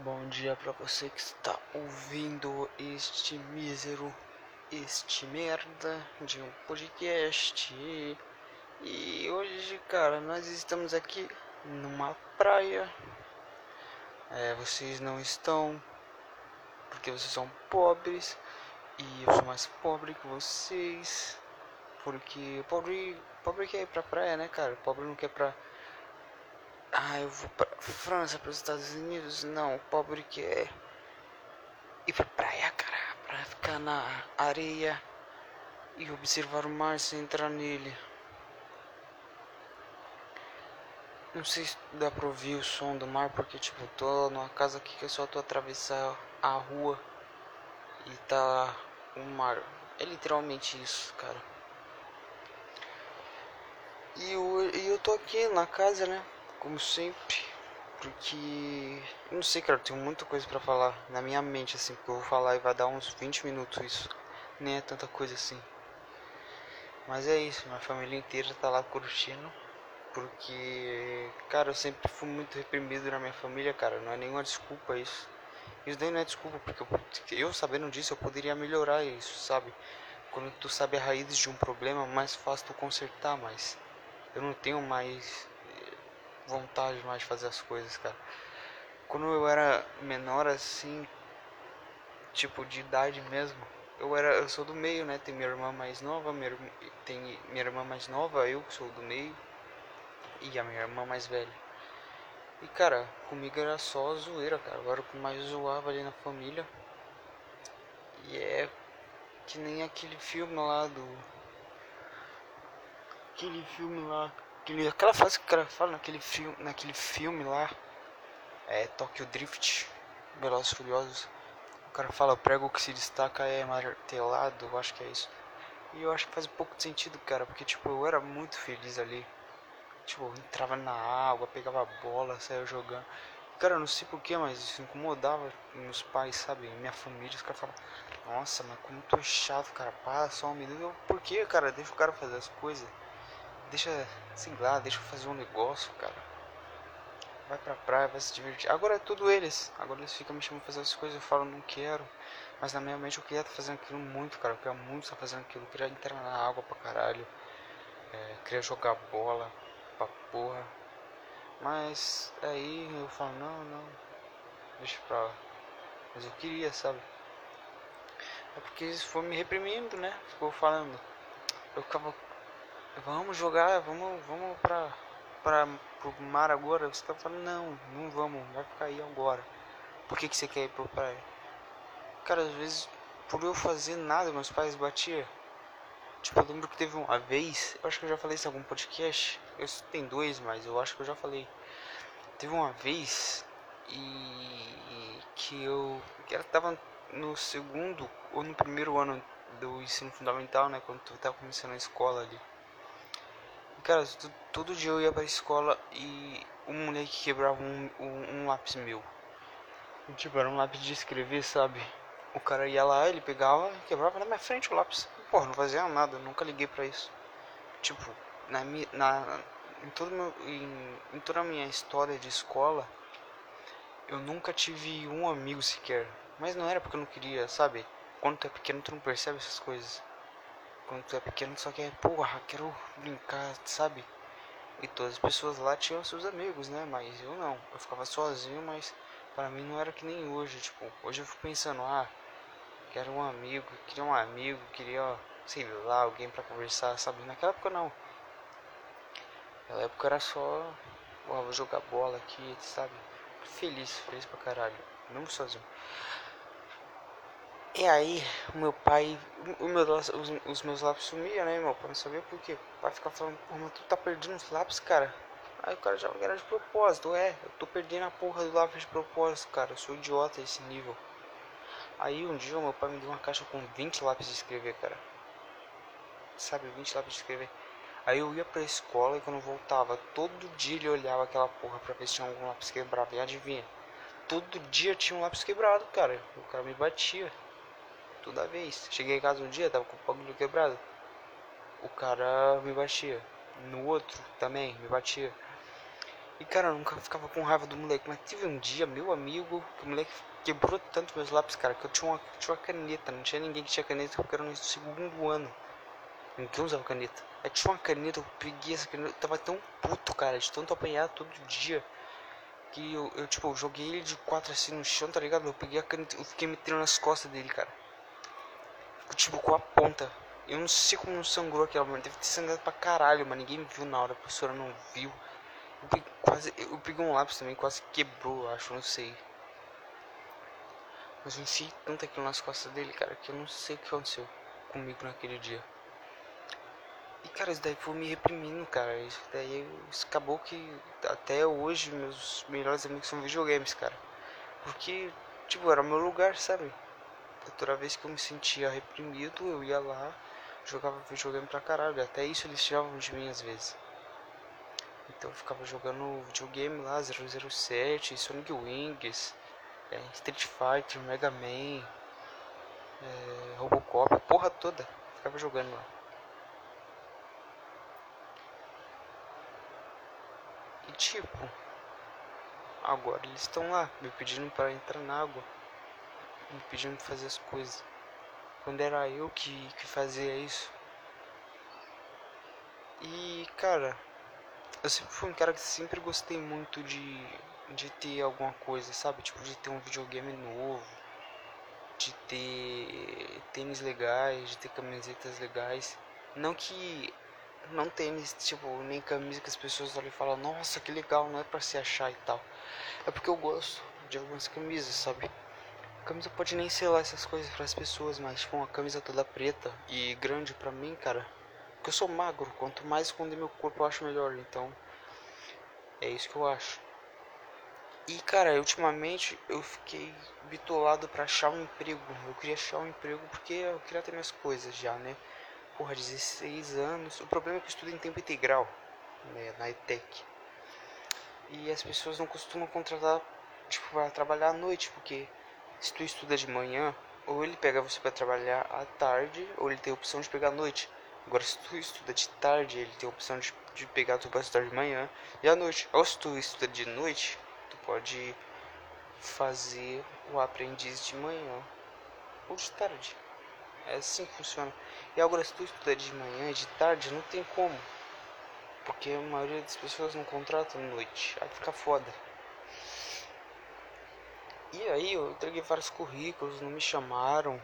Bom dia para você que está ouvindo este mísero, este merda de um podcast. E hoje, cara, nós estamos aqui numa praia. É, vocês não estão, porque vocês são pobres e eu sou mais pobre que vocês. Porque pobre, pobre quer ir pra praia, né, cara? Pobre não quer pra ah, eu vou pra França, para os Estados Unidos. Não, pobre quer ir pra praia, cara. Pra ficar na areia e observar o mar sem entrar nele. Não sei se dá pra ouvir o som do mar, porque, tipo, tô numa casa aqui que eu só tô atravessar a rua e tá o mar. É literalmente isso, cara. E eu, e eu tô aqui na casa, né? Como sempre, porque não sei, cara, eu tenho muita coisa para falar na minha mente assim, porque eu vou falar e vai dar uns 20 minutos isso. Nem é tanta coisa assim. Mas é isso, minha família inteira tá lá curtindo. Porque, cara, eu sempre fui muito reprimido na minha família, cara. Não é nenhuma desculpa isso. Isso daí não é desculpa, porque eu, eu sabendo disso eu poderia melhorar isso, sabe? Quando tu sabe a raiz de um problema, mais fácil tu consertar, mas eu não tenho mais vontade mais de fazer as coisas, cara. Quando eu era menor assim, tipo de idade mesmo, eu era eu sou do meio, né? Tem minha irmã mais nova, minha, tem minha irmã mais nova, eu que sou do meio e a minha irmã mais velha. E cara, comigo era só zoeira, cara. Agora o que mais zoava ali na família. E é que nem aquele filme lá do. Aquele filme lá Aquele, aquela frase que o cara fala naquele filme, naquele filme lá, é Tokyo Drift, Velozes Furiosos. O cara fala, o prego que se destaca é martelado, eu acho que é isso. E eu acho que faz um pouco de sentido, cara, porque tipo, eu era muito feliz ali. Tipo, eu entrava na água, pegava a bola, saia jogando. Cara, eu não sei porquê, mas isso incomodava meus pais, sabe? Minha família, os caras falavam, nossa, mas como tu é chato, cara, passa só um minuto. Por que, cara? Deixa o cara fazer as coisas. Deixa, sei lá, deixa eu fazer um negócio, cara. Vai pra praia, vai se divertir. Agora é tudo eles. Agora eles ficam me chamando pra fazer as coisas, eu falo, não quero. Mas na minha mente eu queria estar fazendo aquilo muito, cara. Eu queria muito estar fazendo aquilo. Eu queria entrar na água pra caralho. É, queria jogar bola pra porra. Mas aí eu falo, não, não. Deixa pra lá. Mas eu queria, sabe? É porque eles foram me reprimindo, né? Ficou falando. Eu ficava vamos jogar, vamos, vamos pra, pra, pro mar agora. Você tá falando, não, não vamos, vai ficar aí agora. Por que, que você quer ir pro praia? Cara, às vezes, por eu fazer nada, meus pais batiam. Tipo, eu lembro que teve uma vez, eu acho que eu já falei isso em algum podcast. Eu tem dois, mas eu acho que eu já falei. Teve uma vez e que eu, que ela tava no segundo ou no primeiro ano do ensino fundamental, né? Quando tu tava começando a escola ali. Cara, todo dia eu ia pra escola e um moleque quebrava um, um, um, lápis meu. Tipo, era um lápis de escrever, sabe? O cara ia lá, ele pegava, quebrava na minha frente o lápis. Porra, não fazia nada, nunca liguei pra isso. Tipo. Na, em, todo meu, em, em toda a minha história de escola, eu nunca tive um amigo sequer. Mas não era porque eu não queria, sabe? Quando tu é pequeno, tu não percebe essas coisas. Quando tu é pequeno, só quer, porra, quero brincar, sabe? E todas as pessoas lá tinham seus amigos, né? Mas eu não. Eu ficava sozinho, mas para mim não era que nem hoje. Tipo, hoje eu fico pensando, ah, quero um amigo, queria um amigo, queria, sei lá, alguém para conversar, sabe? Naquela época não. Naquela época era só, oh, vou jogar bola aqui, sabe? Feliz, feliz pra caralho. Mesmo sozinho. E aí, o meu pai, o meu, os, os meus lápis sumiam, né, meu pai não sabia por quê. O pai ficava falando, pô, mas tu tá perdendo os lápis, cara. Aí o cara já era de propósito, é, eu tô perdendo a porra do lápis de propósito, cara, eu sou idiota esse nível. Aí um dia meu pai me deu uma caixa com 20 lápis de escrever, cara. Sabe, 20 lápis de escrever. Aí eu ia pra escola e quando voltava, todo dia ele olhava aquela porra pra ver se tinha algum lápis quebrado. E adivinha? Todo dia tinha um lápis quebrado, cara. O cara me batia toda vez. Cheguei em casa um dia, tava com o bagulho quebrado. O cara me batia. No outro também me batia. E cara, eu nunca ficava com raiva do moleque, mas tive um dia, meu amigo, que o moleque quebrou tanto meus lápis, cara, que eu tinha uma, tinha uma caneta, não tinha ninguém que tinha caneta porque era no segundo ano. Ninguém usava caneta. Aí tinha uma caneta, eu peguei essa caneta, eu tava tão puto, cara, de tanto apanhar todo dia. Que eu, eu tipo, eu joguei ele de quatro assim no chão, tá ligado? Eu peguei a caneta, eu fiquei metendo nas costas dele, cara. Tipo, com a ponta. Eu não sei como não sangrou aquela, mano. Deve ter sangrado pra caralho, mas ninguém viu na hora, a professora não viu. Eu peguei, quase, eu peguei um lápis também, quase quebrou, acho, não sei. Mas eu enfiei tanto aquilo nas costas dele, cara, que eu não sei o que aconteceu comigo naquele dia. E cara, isso daí foi me reprimindo, cara. Isso daí isso acabou que até hoje meus melhores amigos são videogames, cara. Porque, tipo, era meu lugar, sabe? Toda vez que eu me sentia reprimido, eu ia lá, jogava videogame pra caralho. Até isso eles tiravam de mim às vezes. Então eu ficava jogando videogame lá, 007, Sonic Wings, é, Street Fighter, Mega Man, é, Robocop, a porra toda. Ficava jogando lá. E tipo, agora eles estão lá me pedindo para entrar na água, me pedindo para fazer as coisas. Quando era eu que, que fazia isso. E cara, eu sempre fui um cara que sempre gostei muito de, de ter alguma coisa, sabe? Tipo, de ter um videogame novo, de ter tênis legais, de ter camisetas legais. Não que não tênis, tipo, nem camisa que as pessoas olham e falam, nossa, que legal, não é pra se achar e tal. É porque eu gosto de algumas camisas, sabe? Camisa pode nem ser lá essas coisas para as pessoas, mas tipo, uma camisa toda preta e grande pra mim, cara. Porque eu sou magro, quanto mais esconder meu corpo eu acho melhor, então é isso que eu acho. E cara, ultimamente eu fiquei bitolado para achar um emprego. Eu queria achar um emprego porque eu queria ter minhas coisas já, né? porra, 16 anos. O problema é que eu estudo em tempo integral, né, na ETEC. E as pessoas não costumam contratar, tipo, para trabalhar à noite, porque se tu estuda de manhã, ou ele pega você para trabalhar à tarde, ou ele tem a opção de pegar à noite. Agora, se tu estuda de tarde, ele tem a opção de, de pegar tu para estudar de manhã e à noite. Ou se tu estuda de noite, tu pode fazer o aprendiz de manhã ou de tarde. É assim que funciona. E agora se tu estuda de manhã e de tarde, não tem como. Porque a maioria das pessoas não contratam noite. Aí fica foda. E aí eu entreguei vários currículos, não me chamaram.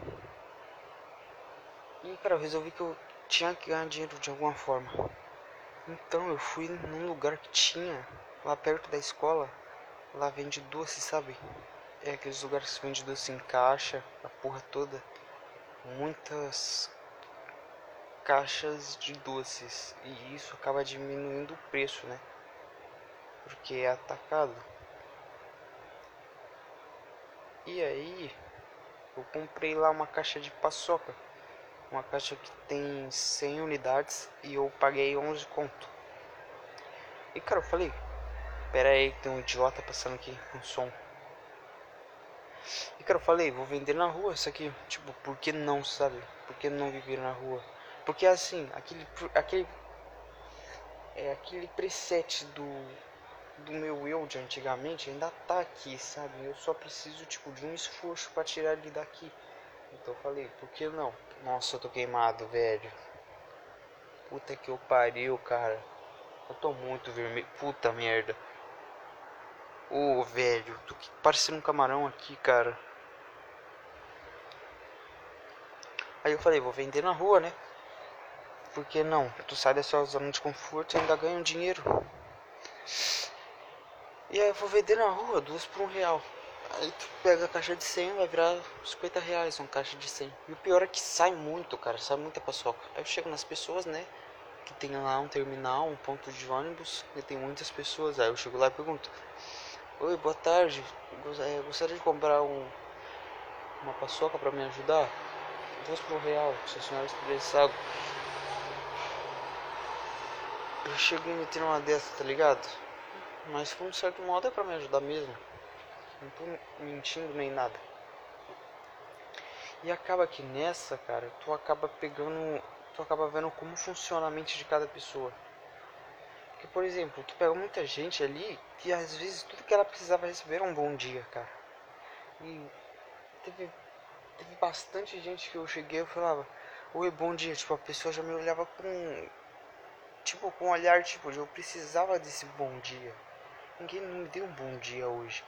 E cara, eu resolvi que eu tinha que ganhar dinheiro de alguma forma. Então eu fui num lugar que tinha, lá perto da escola. Lá vende doce, sabe? É aqueles lugares que vende doce em caixa, a porra toda muitas caixas de doces e isso acaba diminuindo o preço, né? Porque é atacado. E aí eu comprei lá uma caixa de paçoca, uma caixa que tem 100 unidades e eu paguei 11 conto. E cara, eu falei, pera aí, tem um idiota passando aqui com som. E cara, eu falei, vou vender na rua isso aqui. Tipo, por que não, sabe? Por que não viver na rua? Porque assim, aquele. aquele é aquele preset do do meu eu de antigamente ainda tá aqui, sabe? Eu só preciso tipo de um esforço para tirar ele daqui. Então eu falei, por que não? Nossa, eu tô queimado, velho. Puta que eu pariu, cara. Eu tô muito vermelho. Puta merda. Ô, oh, velho, tô parecendo um camarão aqui, cara. Aí eu falei, vou vender na rua, né? Porque não? Tu sai da sua zona de conforto e ainda ganha um dinheiro. E aí eu vou vender na rua, duas por um real. Aí tu pega a caixa de 100, vai virar 50 reais uma caixa de 100. E o pior é que sai muito, cara, sai muita paçoca. Aí eu chego nas pessoas, né? Que tem lá um terminal, um ponto de ônibus, e tem muitas pessoas. Aí eu chego lá e pergunto: Oi, boa tarde. É, gostaria de comprar um, uma paçoca para me ajudar? Duas por real, se a senhora interessado. Eu cheguei me tirar uma dessa, tá ligado? Mas por um certo modo é pra me ajudar mesmo. Não tô mentindo nem nada. E acaba que nessa, cara, tu acaba pegando. Tu acaba vendo como funciona a mente de cada pessoa. Que, por exemplo, que pega muita gente ali que às vezes tudo que ela precisava receber era um bom dia, cara. E teve, teve bastante gente que eu cheguei e falava, oi, bom dia. Tipo, a pessoa já me olhava com. Tipo, com um olhar, tipo, eu precisava desse bom dia. Ninguém me deu um bom dia hoje.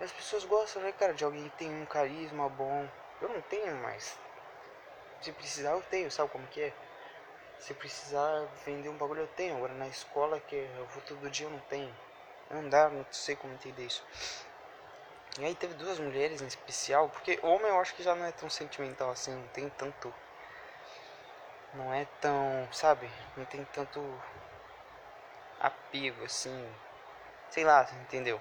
As pessoas gostam, né, cara, de alguém que tem um carisma bom. Eu não tenho mais. Se precisar, eu tenho, sabe como que é? Se precisar vender um bagulho, eu tenho. Agora na escola, que eu vou todo dia, eu não tenho. Não dá, não sei como entender isso. E aí teve duas mulheres em especial, porque homem eu acho que já não é tão sentimental assim, não tem tanto. Não é tão, sabe? Não tem tanto apego assim. Sei lá, entendeu?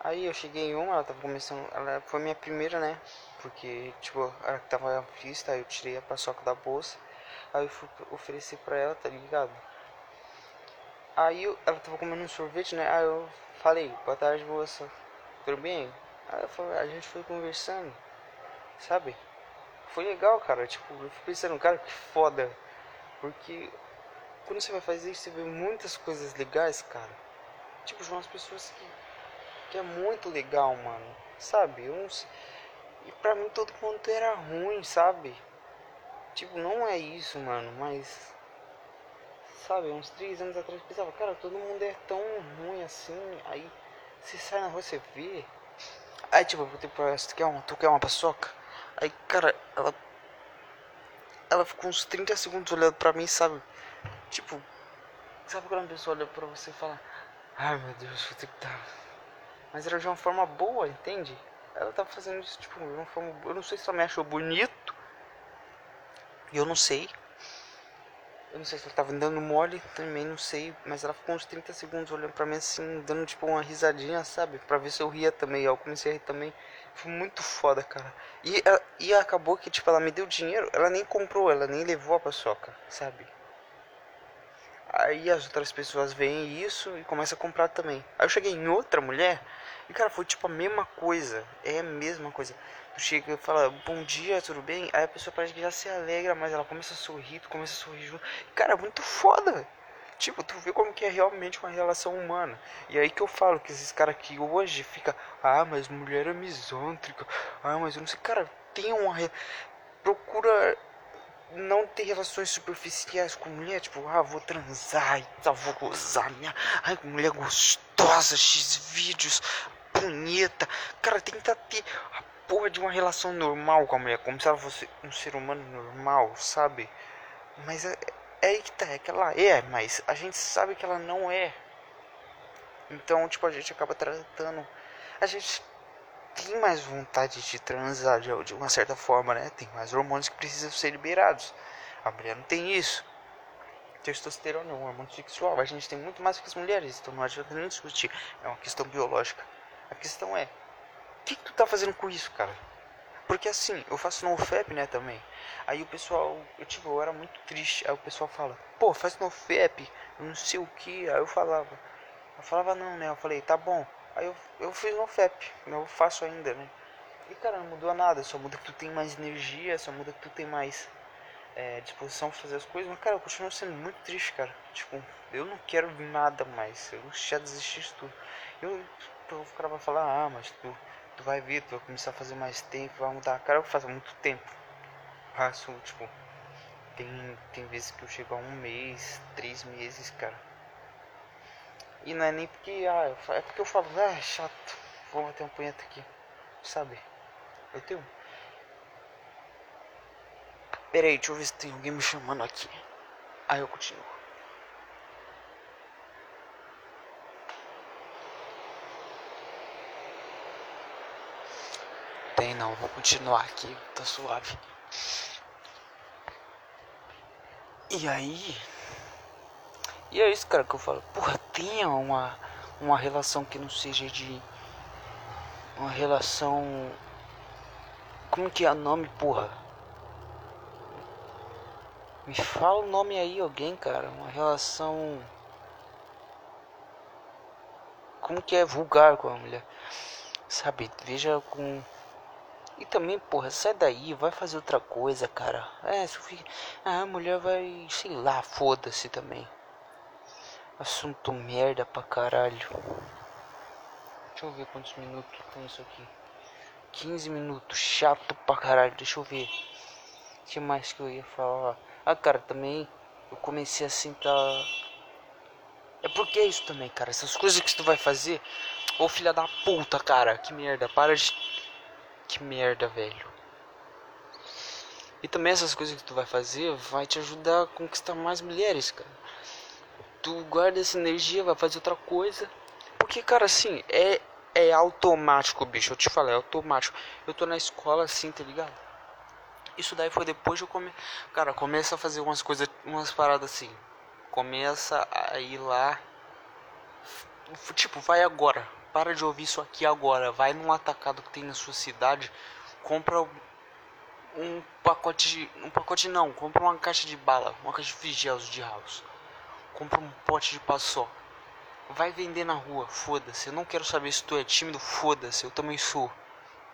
Aí eu cheguei em uma, ela tava começando. Ela foi minha primeira, né? Porque, tipo, ela tava pista, aí eu tirei a paçoca da bolsa. Aí eu fui oferecer pra ela, tá ligado? Aí eu, ela tava comendo um sorvete, né? Aí eu falei, boa tarde moça, tudo bem? Aí falei, a gente foi conversando, sabe? Foi legal, cara. Tipo, eu fui pensando, cara, que foda. Porque quando você vai fazer isso, você vê muitas coisas legais, cara. Tipo, de umas pessoas que, que é muito legal, mano. Sabe? Uns, e pra mim todo mundo era ruim, sabe? Tipo, não é isso, mano, mas. Sabe, uns três anos atrás eu pensava, cara, todo mundo é tão ruim assim. Aí você sai na rua, você vê. Aí tipo, tipo tu quer uma, tu quer uma paçoca? Aí, cara, ela. Ela ficou uns 30 segundos olhando pra mim, sabe? Tipo, sabe quando a pessoa olha pra você e fala, ai meu Deus, vou ter que dar. Mas era de uma forma boa, entende? Ela tava fazendo isso, tipo, de uma forma. Eu não sei se ela me achou bonito eu não sei. Eu não sei se ela tava dando mole, também não sei. Mas ela ficou uns 30 segundos olhando pra mim assim, dando tipo uma risadinha, sabe? Pra ver se eu ria também. Eu comecei a rir também. Foi muito foda, cara. E, e acabou que, tipo, ela me deu dinheiro. Ela nem comprou, ela nem levou a paçoca, sabe? Aí as outras pessoas veem isso e começam a comprar também. Aí eu cheguei em outra mulher e, cara, foi tipo a mesma coisa. É a mesma coisa. Tu chega e fala, bom dia, tudo bem? Aí a pessoa parece que já se alegra, mas ela começa a sorrir, tu começa a sorrir junto. Cara, é muito foda. Tipo, tu vê como que é realmente uma relação humana. E aí que eu falo que esses caras aqui hoje fica, ah, mas mulher é misântrica. Ah, mas eu não sei, cara, tem uma procura não ter relações superficiais com mulher, tipo, ah, vou transar e tal, vou gozar minha, ai, mulher gostosa, x vídeos, bonita. Cara, tenta ter a porra de uma relação normal com a mulher, como se ela fosse um ser humano normal, sabe? Mas é, é aí que tá, é que ela é, mas a gente sabe que ela não é. Então, tipo, a gente acaba tratando. A gente tem mais vontade de transar de, uma certa forma, né? Tem mais hormônios que precisam ser liberados. A mulher não tem isso. Testosterona é um hormônio sexual. A gente tem muito mais que as mulheres, então não adianta nem discutir. É uma questão biológica. A questão é: o que, que tu tá fazendo com isso, cara? Porque assim, eu faço no FEP, né, também. Aí o pessoal, eu tipo, eu era muito triste. Aí o pessoal fala, pô, faz no FEP, não sei o que. Aí eu falava, eu falava não, né? Eu falei, tá bom. Aí eu, eu fiz no FEP, eu faço ainda, né? E cara, não mudou nada, só muda que tu tem mais energia, só muda que tu tem mais é, disposição pra fazer as coisas. Mas cara, eu continuo sendo muito triste, cara. Tipo, eu não quero nada mais, eu já desisti de tudo. Eu, eu cara vai falar, ah, mas tu, tu vai ver, tu vai começar a fazer mais tempo, vai mudar. Cara, eu faço muito tempo. Faço, tipo, tem, tem vezes que eu chego a um mês, três meses, cara. E não é nem porque, ah, é porque eu falo, ah, é chato, vou bater um punheta aqui, sabe? Eu tenho. Pera aí, deixa eu ver se tem alguém me chamando aqui. Aí eu continuo. Tem não, vou continuar aqui, tá suave. E aí, e é isso, cara, que eu falo. Porra, tenha uma, uma relação que não seja de. Uma relação. Como que é o nome, porra? Me fala o nome aí, alguém, cara. Uma relação. Como que é vulgar com a mulher? Sabe? Veja com. E também, porra, sai daí, vai fazer outra coisa, cara. É, se fica. Ah, a mulher vai. Sei lá, foda-se também. Assunto merda pra caralho. Deixa eu ver quantos minutos tem isso aqui. 15 minutos, chato pra caralho. Deixa eu ver. O que mais que eu ia falar? Ah, cara, também eu comecei assim, tá. É porque é isso também, cara. Essas coisas que tu vai fazer. Ô filha da puta, cara. Que merda. Para de. Que merda, velho. E também essas coisas que tu vai fazer vai te ajudar a conquistar mais mulheres, cara tu guarda essa energia, vai fazer outra coisa. Porque, cara, assim, é, é automático, bicho. Eu te falei, é automático. Eu tô na escola assim, tá ligado? Isso daí foi depois de eu come... Cara, começa a fazer umas coisas, umas paradas assim. Começa a ir lá. Tipo, vai agora. Para de ouvir isso aqui agora. Vai num atacado que tem na sua cidade. Compra um pacote de. Um pacote não, compra uma caixa de bala. Uma caixa de frigelos de house compra um pote de paçoca. Vai vender na rua, foda-se. Eu não quero saber se tu é tímido, foda-se. Eu também sou.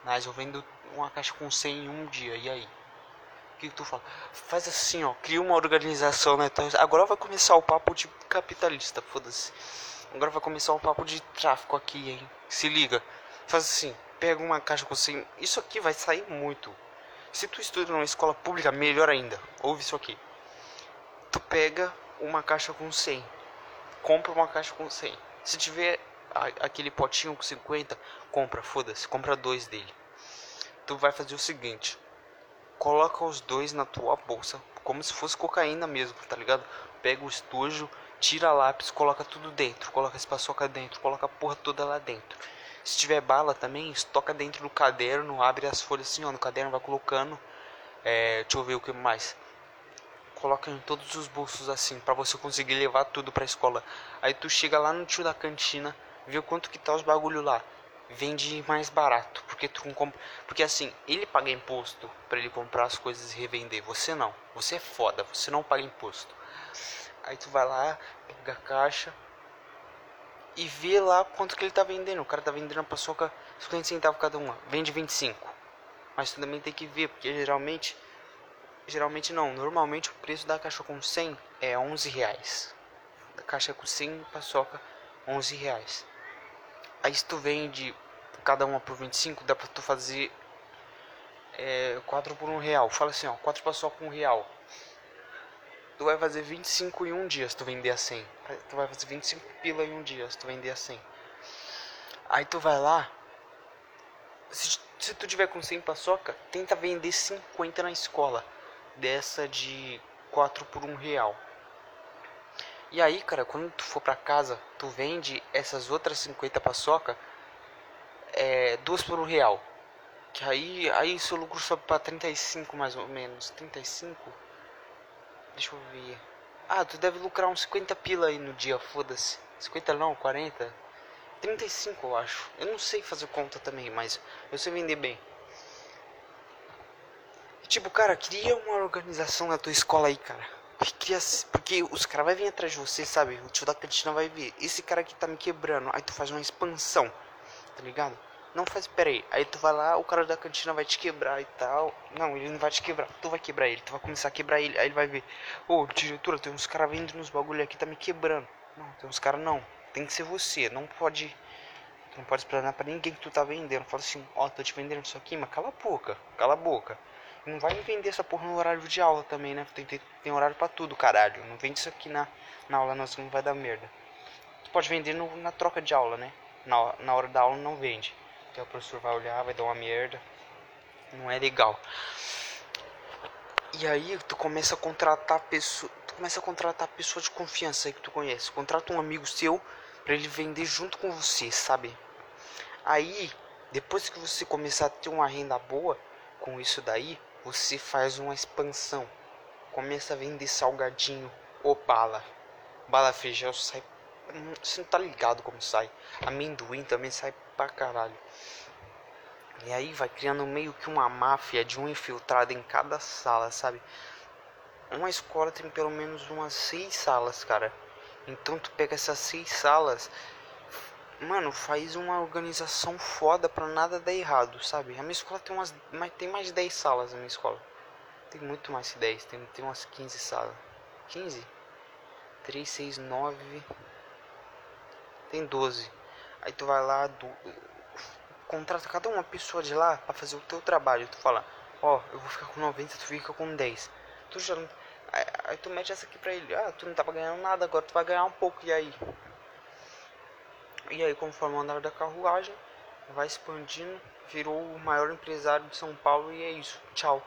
Mas eu vendo uma caixa com 100 em um dia, e aí? O que, que tu fala? Faz assim, ó. Cria uma organização, né? Então, agora vai começar o papo de capitalista, foda-se. Agora vai começar o papo de tráfico aqui, hein? Se liga. Faz assim, pega uma caixa com 100. Isso aqui vai sair muito. Se tu estuda numa escola pública, melhor ainda. Ouve isso aqui. Tu pega uma caixa com 100. Compra uma caixa com 100. Se tiver aquele potinho com 50, compra, foda-se, compra dois dele. Tu vai fazer o seguinte: coloca os dois na tua bolsa, como se fosse cocaína mesmo, tá ligado? Pega o estojo, tira lápis, coloca tudo dentro, coloca esse paçoca dentro, coloca a porra toda lá dentro. Se tiver bala também, estoca dentro do caderno, abre as folhas assim, ó, no caderno vai colocando. É, deixa eu ver o que mais coloca em todos os bolsos assim, para você conseguir levar tudo pra escola. Aí tu chega lá no tio da cantina, vê quanto que tá os bagulho lá. Vende mais barato, porque tu compra, porque assim, ele paga imposto para ele comprar as coisas e revender, você não. Você é foda, você não paga imposto. Aí tu vai lá, pega a caixa e vê lá quanto que ele tá vendendo. O cara tá vendendo a paçoca 50 centavos cada uma, vende 25. Mas tu também tem que ver, porque geralmente Geralmente não, normalmente o preço da caixa com 100 é 11 reais. Da caixa com 100 paçoca, 11 reais. Aí se tu vende cada uma por 25, dá pra tu fazer é, 4 por 1 real. Fala assim, ó, 4 paçoca com 1 real. Tu vai fazer 25 em um dia se tu vender a 100. Tu vai fazer 25 pila em um dia se tu vender a 100. Aí tu vai lá. Se, se tu tiver com 100 paçoca, tenta vender 50 na escola dessa de 4 por 1 real. E aí, cara, quando tu for pra casa, tu vende essas outras 50 paçoca é, duas por 1 real. Que aí, aí seu lucro sobe pra 35 mais ou menos. 35? Deixa eu ver. Ah, tu deve lucrar uns 50 pila aí no dia, foda-se. 50 não, 40. 35 eu acho. Eu não sei fazer conta também, mas eu sei vender bem. Tipo, cara, cria uma organização na tua escola aí, cara. Cria, porque os caras vão vir atrás de você, sabe? O tio da cantina vai ver. Esse cara aqui tá me quebrando. Aí tu faz uma expansão, tá ligado? Não faz, pera aí. Aí tu vai lá, o cara da cantina vai te quebrar e tal. Não, ele não vai te quebrar. Tu vai quebrar ele. Tu vai começar a quebrar ele. Aí ele vai ver. Ô, oh, diretora, tem uns caras vendendo uns bagulho aqui, tá me quebrando. Não, tem uns caras não. Tem que ser você. Não pode. Tu não pode explanar pra ninguém que tu tá vendendo. Fala assim, ó, oh, tô te vendendo isso aqui, mas cala a boca. Cala a boca. Não vai vender essa porra no horário de aula também, né? Tem, tem, tem horário pra tudo, caralho. Não vende isso aqui na, na aula, não, senão vai dar merda. Tu pode vender no, na troca de aula, né? Na, na hora da aula não vende. Porque o professor vai olhar, vai dar uma merda. Não é legal. E aí tu começa a contratar pessoa, tu começa a contratar pessoa de confiança aí que tu conhece. Contrata um amigo seu para ele vender junto com você, sabe? Aí, depois que você começar a ter uma renda boa com isso daí, você faz uma expansão. Começa a vender salgadinho ou bala. Bala feijão sai. Você não tá ligado como sai. Amendoim também sai pra caralho. E aí vai criando meio que uma máfia de um infiltrado em cada sala, sabe? Uma escola tem pelo menos umas seis salas, cara. Então tu pega essas seis salas mano, faz uma organização foda pra nada dar errado, sabe? A minha escola tem umas. Mas tem mais de 10 salas na minha escola. Tem muito mais que 10, tem, tem umas 15 salas. 15? 3, 6, 9. Tem 12. Aí tu vai lá, do, contrata cada uma pessoa de lá pra fazer o teu trabalho. Tu fala, ó, oh, eu vou ficar com 90, tu fica com 10. Tu já. Aí, aí tu mete essa aqui pra ele, ah, tu não tava ganhando nada, agora tu vai ganhar um pouco, e aí? E aí, conforme o andar da carruagem, vai expandindo, virou o maior empresário de São Paulo e é isso. Tchau.